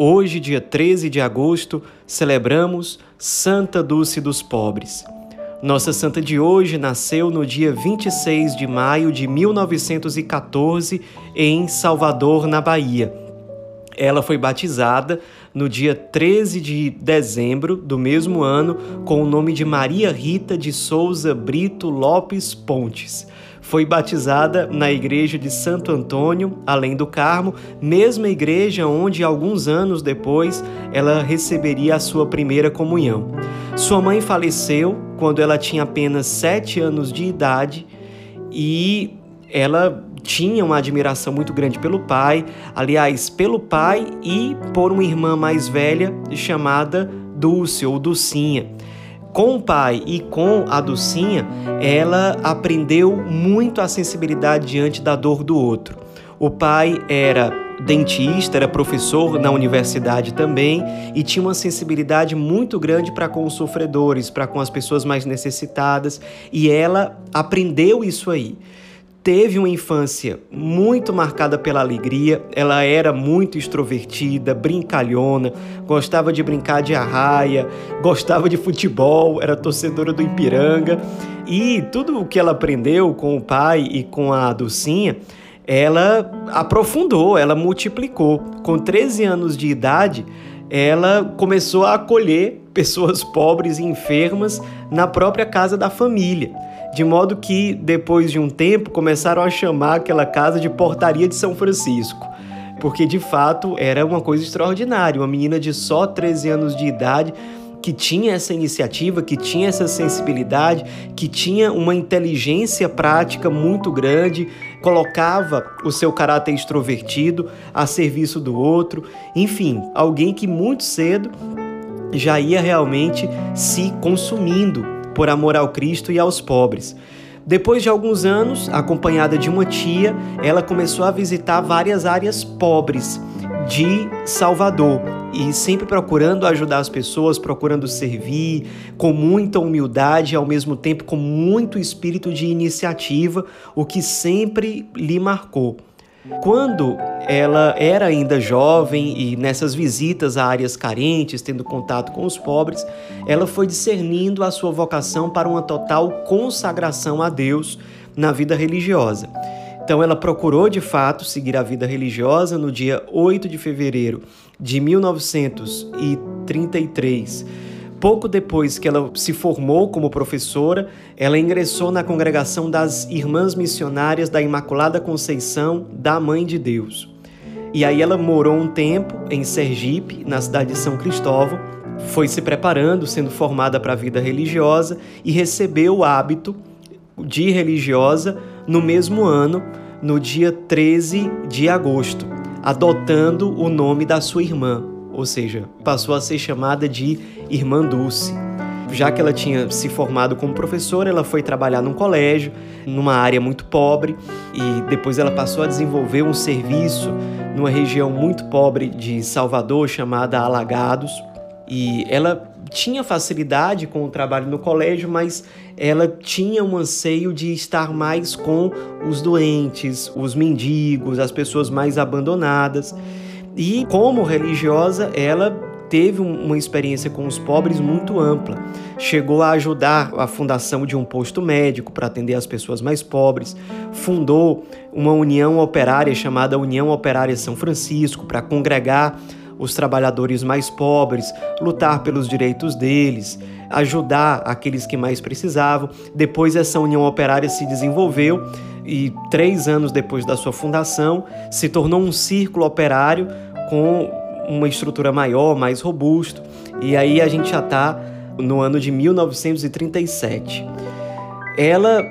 Hoje, dia 13 de agosto, celebramos Santa Dulce dos Pobres. Nossa santa de hoje nasceu no dia 26 de maio de 1914 em Salvador, na Bahia. Ela foi batizada no dia 13 de dezembro do mesmo ano com o nome de Maria Rita de Souza Brito Lopes Pontes foi batizada na igreja de Santo Antônio, além do Carmo, mesma igreja onde alguns anos depois ela receberia a sua primeira comunhão. Sua mãe faleceu quando ela tinha apenas sete anos de idade e ela tinha uma admiração muito grande pelo pai, aliás, pelo pai e por uma irmã mais velha chamada Dulce ou Dulcinha com o pai e com a Ducinha, ela aprendeu muito a sensibilidade diante da dor do outro. O pai era dentista, era professor na universidade também e tinha uma sensibilidade muito grande para com os sofredores, para com as pessoas mais necessitadas, e ela aprendeu isso aí teve uma infância muito marcada pela alegria, ela era muito extrovertida, brincalhona, gostava de brincar de arraia, gostava de futebol, era torcedora do Ipiranga. E tudo o que ela aprendeu com o pai e com a Dulcinha, ela aprofundou, ela multiplicou. Com 13 anos de idade, ela começou a acolher pessoas pobres e enfermas na própria casa da família de modo que, depois de um tempo, começaram a chamar aquela casa de Portaria de São Francisco. Porque de fato era uma coisa extraordinária. Uma menina de só 13 anos de idade que tinha essa iniciativa, que tinha essa sensibilidade, que tinha uma inteligência prática muito grande, colocava o seu caráter extrovertido a serviço do outro, enfim, alguém que muito cedo já ia realmente se consumindo por amor ao Cristo e aos pobres. Depois de alguns anos, acompanhada de uma tia, ela começou a visitar várias áreas pobres de Salvador e sempre procurando ajudar as pessoas, procurando servir com muita humildade ao mesmo tempo com muito espírito de iniciativa, o que sempre lhe marcou. Quando ela era ainda jovem e nessas visitas a áreas carentes, tendo contato com os pobres, ela foi discernindo a sua vocação para uma total consagração a Deus na vida religiosa. Então ela procurou de fato seguir a vida religiosa no dia 8 de fevereiro de 1933 Pouco depois que ela se formou como professora, ela ingressou na congregação das Irmãs Missionárias da Imaculada Conceição da Mãe de Deus. E aí ela morou um tempo em Sergipe, na cidade de São Cristóvão, foi se preparando, sendo formada para a vida religiosa e recebeu o hábito de religiosa no mesmo ano, no dia 13 de agosto, adotando o nome da sua irmã, ou seja, passou a ser chamada de Irmã Dulce. Já que ela tinha se formado como professora, ela foi trabalhar num colégio, numa área muito pobre, e depois ela passou a desenvolver um serviço numa região muito pobre de Salvador chamada Alagados. E ela tinha facilidade com o trabalho no colégio, mas ela tinha um anseio de estar mais com os doentes, os mendigos, as pessoas mais abandonadas. E como religiosa, ela teve uma experiência com os pobres muito ampla. Chegou a ajudar a fundação de um posto médico para atender as pessoas mais pobres, fundou uma união operária chamada União Operária São Francisco para congregar os trabalhadores mais pobres, lutar pelos direitos deles, ajudar aqueles que mais precisavam. Depois, essa União Operária se desenvolveu e, três anos depois da sua fundação, se tornou um círculo operário com uma estrutura maior, mais robusto. E aí a gente já está no ano de 1937. Ela,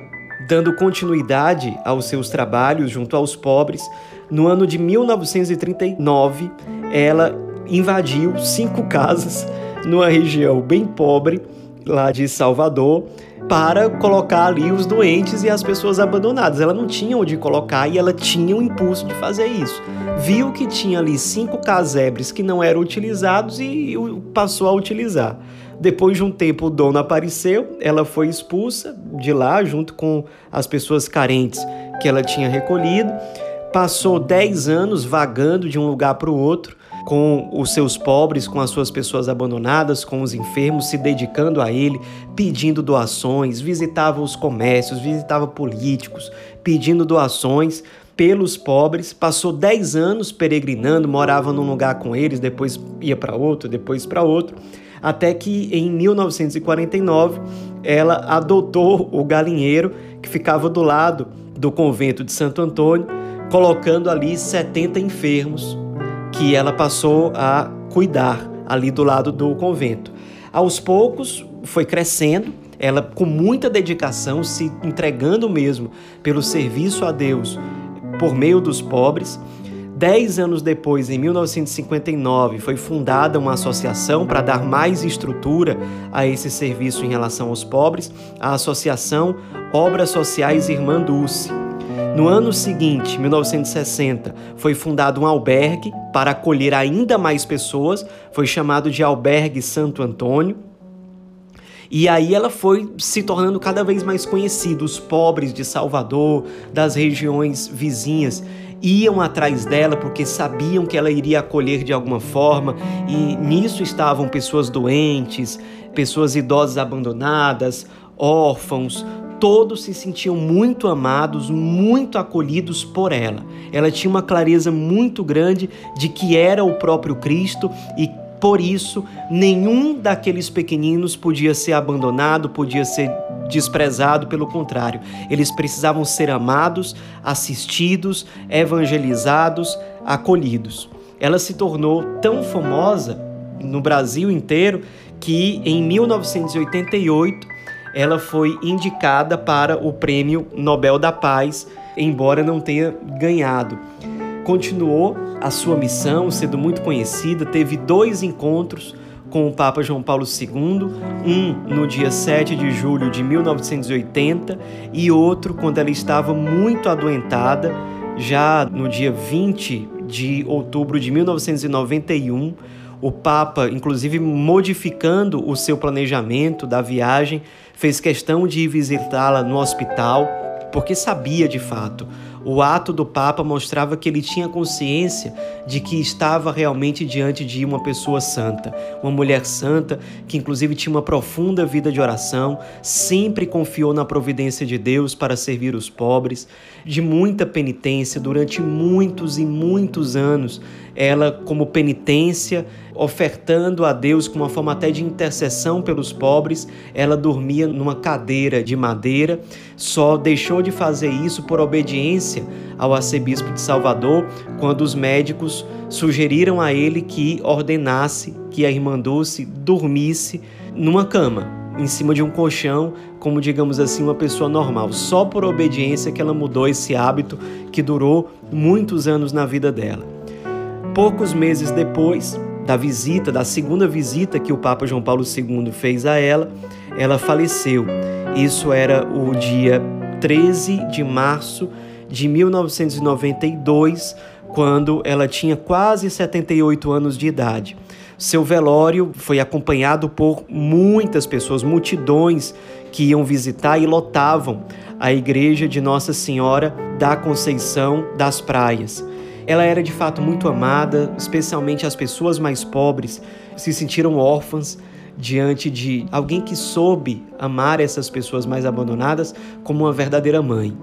dando continuidade aos seus trabalhos junto aos pobres, no ano de 1939, ela invadiu cinco casas numa região bem pobre lá de Salvador para colocar ali os doentes e as pessoas abandonadas. Ela não tinha onde colocar e ela tinha o impulso de fazer isso. Viu que tinha ali cinco casebres que não eram utilizados e passou a utilizar. Depois de um tempo, o dono apareceu, ela foi expulsa de lá junto com as pessoas carentes que ela tinha recolhido. Passou 10 anos vagando de um lugar para o outro, com os seus pobres, com as suas pessoas abandonadas, com os enfermos, se dedicando a ele, pedindo doações, visitava os comércios, visitava políticos, pedindo doações pelos pobres. Passou 10 anos peregrinando, morava num lugar com eles, depois ia para outro, depois para outro, até que em 1949 ela adotou o galinheiro que ficava do lado do convento de Santo Antônio, colocando ali 70 enfermos que ela passou a cuidar ali do lado do convento. Aos poucos foi crescendo, ela com muita dedicação, se entregando mesmo pelo serviço a Deus por meio dos pobres. Dez anos depois, em 1959, foi fundada uma associação para dar mais estrutura a esse serviço em relação aos pobres, a Associação Obras Sociais Irmã Dulce. No ano seguinte, 1960, foi fundado um albergue para acolher ainda mais pessoas, foi chamado de Albergue Santo Antônio. E aí ela foi se tornando cada vez mais conhecida. Os pobres de Salvador, das regiões vizinhas, iam atrás dela porque sabiam que ela iria acolher de alguma forma, e nisso estavam pessoas doentes, pessoas idosas abandonadas, órfãos, todos se sentiam muito amados, muito acolhidos por ela. Ela tinha uma clareza muito grande de que era o próprio Cristo e por isso nenhum daqueles pequeninos podia ser abandonado, podia ser desprezado, pelo contrário, eles precisavam ser amados, assistidos, evangelizados, acolhidos. Ela se tornou tão famosa no Brasil inteiro que em 1988 ela foi indicada para o Prêmio Nobel da Paz, embora não tenha ganhado. Continuou a sua missão, sendo muito conhecida, teve dois encontros com o Papa João Paulo II, um no dia 7 de julho de 1980 e outro quando ela estava muito adoentada, já no dia 20 de outubro de 1991. O Papa, inclusive modificando o seu planejamento da viagem, fez questão de visitá-la no hospital, porque sabia de fato. O ato do Papa mostrava que ele tinha consciência de que estava realmente diante de uma pessoa santa, uma mulher santa que, inclusive, tinha uma profunda vida de oração, sempre confiou na providência de Deus para servir os pobres, de muita penitência durante muitos e muitos anos. Ela, como penitência, ofertando a Deus com uma forma até de intercessão pelos pobres, ela dormia numa cadeira de madeira, só deixou de fazer isso por obediência ao arcebispo de Salvador, quando os médicos sugeriram a ele que ordenasse que a irmã Dulce dormisse numa cama, em cima de um colchão, como digamos assim, uma pessoa normal. Só por obediência que ela mudou esse hábito que durou muitos anos na vida dela. Poucos meses depois, da visita, da segunda visita que o Papa João Paulo II fez a ela, ela faleceu. Isso era o dia 13 de março de 1992, quando ela tinha quase 78 anos de idade. Seu velório foi acompanhado por muitas pessoas, multidões que iam visitar e lotavam a igreja de Nossa Senhora da Conceição das Praias. Ela era de fato muito amada, especialmente as pessoas mais pobres se sentiram órfãs diante de alguém que soube amar essas pessoas mais abandonadas como uma verdadeira mãe,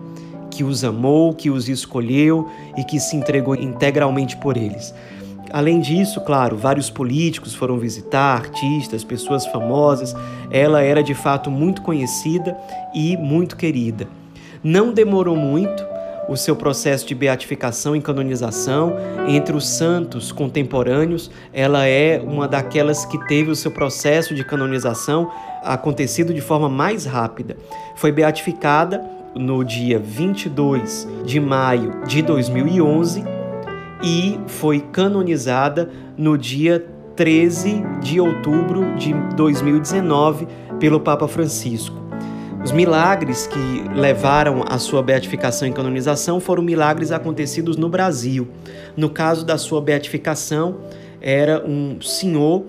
que os amou, que os escolheu e que se entregou integralmente por eles. Além disso, claro, vários políticos foram visitar, artistas, pessoas famosas. Ela era de fato muito conhecida e muito querida. Não demorou muito o seu processo de beatificação e canonização entre os santos contemporâneos. Ela é uma daquelas que teve o seu processo de canonização acontecido de forma mais rápida. Foi beatificada no dia 22 de maio de 2011 e foi canonizada no dia 13 de outubro de 2019 pelo Papa Francisco. Os milagres que levaram à sua beatificação e canonização foram milagres acontecidos no Brasil. No caso da sua beatificação, era um senhor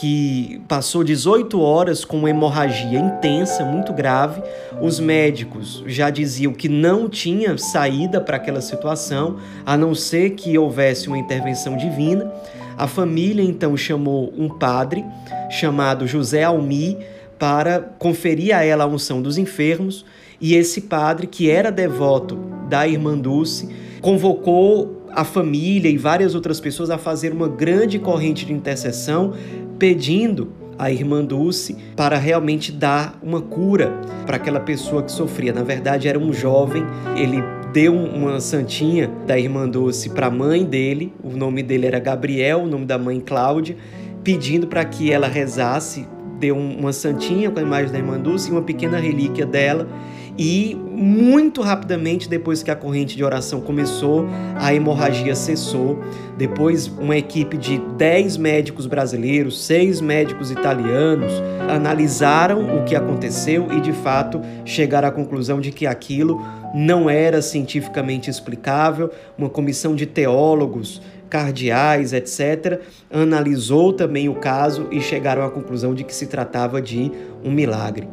que passou 18 horas com uma hemorragia intensa, muito grave. Os médicos já diziam que não tinha saída para aquela situação, a não ser que houvesse uma intervenção divina. A família então chamou um padre chamado José Almi para conferir a ela a unção dos enfermos, e esse padre, que era devoto da irmã Dulce, convocou a família e várias outras pessoas a fazer uma grande corrente de intercessão, pedindo a irmã Dulce para realmente dar uma cura para aquela pessoa que sofria. Na verdade, era um jovem, ele deu uma santinha da irmã Dulce para a mãe dele, o nome dele era Gabriel, o nome da mãe Cláudia, pedindo para que ela rezasse, deu uma santinha com a imagem da irmã Dulce e uma pequena relíquia dela e muito rapidamente, depois que a corrente de oração começou, a hemorragia cessou. Depois, uma equipe de 10 médicos brasileiros, 6 médicos italianos, analisaram o que aconteceu e, de fato, chegaram à conclusão de que aquilo não era cientificamente explicável. Uma comissão de teólogos cardeais, etc., analisou também o caso e chegaram à conclusão de que se tratava de um milagre.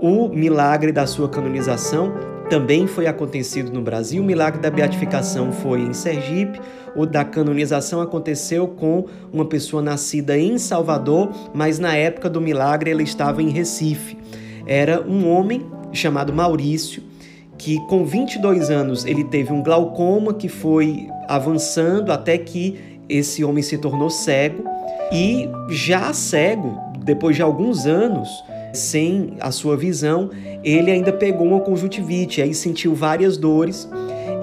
O milagre da sua canonização também foi acontecido no Brasil. O milagre da beatificação foi em Sergipe. O da canonização aconteceu com uma pessoa nascida em Salvador, mas na época do milagre ela estava em Recife. Era um homem chamado Maurício, que com 22 anos ele teve um glaucoma que foi avançando até que esse homem se tornou cego e já cego, depois de alguns anos, sem a sua visão, ele ainda pegou uma conjuntivite, aí sentiu várias dores.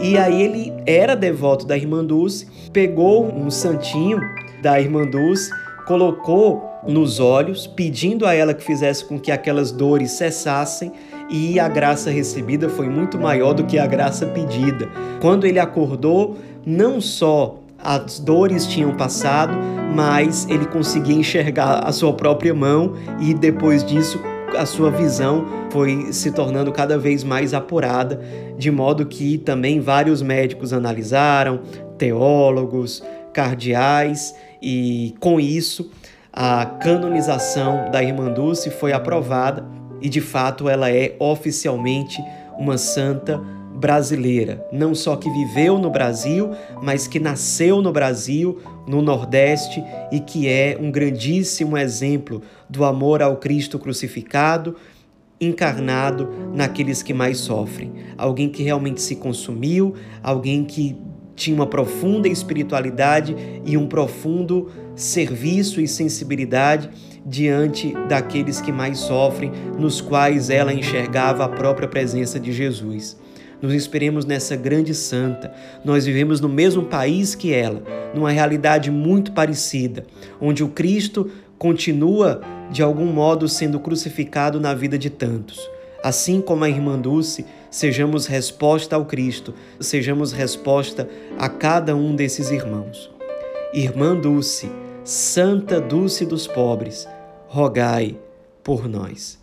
E aí ele era devoto da Irmã Dulce, pegou um santinho da Irmã Dulce, colocou nos olhos, pedindo a ela que fizesse com que aquelas dores cessassem, e a graça recebida foi muito maior do que a graça pedida. Quando ele acordou, não só as dores tinham passado, mas ele conseguia enxergar a sua própria mão e depois disso a sua visão foi se tornando cada vez mais apurada, de modo que também vários médicos analisaram, teólogos, cardeais, e com isso a canonização da Irmã Dulce foi aprovada e de fato ela é oficialmente uma santa brasileira, não só que viveu no Brasil, mas que nasceu no Brasil, no Nordeste e que é um grandíssimo exemplo do amor ao Cristo crucificado, encarnado naqueles que mais sofrem. Alguém que realmente se consumiu, alguém que tinha uma profunda espiritualidade e um profundo serviço e sensibilidade diante daqueles que mais sofrem, nos quais ela enxergava a própria presença de Jesus nos inspiremos nessa grande santa. Nós vivemos no mesmo país que ela, numa realidade muito parecida, onde o Cristo continua de algum modo sendo crucificado na vida de tantos. Assim como a irmã Dulce, sejamos resposta ao Cristo, sejamos resposta a cada um desses irmãos. Irmã Dulce, Santa Dulce dos pobres, rogai por nós.